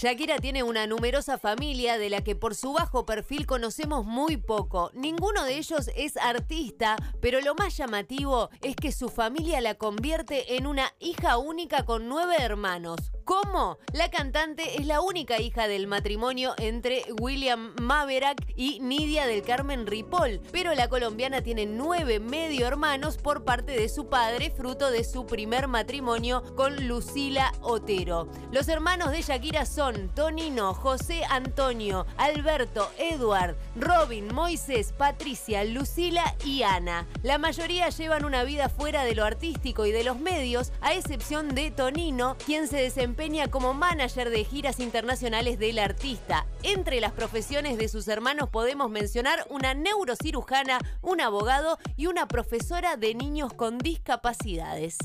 Shakira tiene una numerosa familia de la que por su bajo perfil conocemos muy poco. Ninguno de ellos es artista, pero lo más llamativo es que su familia la convierte en una hija única con nueve hermanos. ¿Cómo? La cantante es la única hija del matrimonio entre William Maverack y Nidia del Carmen Ripoll, pero la colombiana tiene nueve medio hermanos por parte de su padre, fruto de su primer matrimonio con Lucila Otero. Los hermanos de Shakira son Tonino, José Antonio, Alberto, Edward, Robin, Moisés, Patricia, Lucila y Ana. La mayoría llevan una vida fuera de lo artístico y de los medios, a excepción de Tonino, quien se desempeña como manager de giras internacionales del artista. Entre las profesiones de sus hermanos podemos mencionar una neurocirujana, un abogado y una profesora de niños con discapacidades.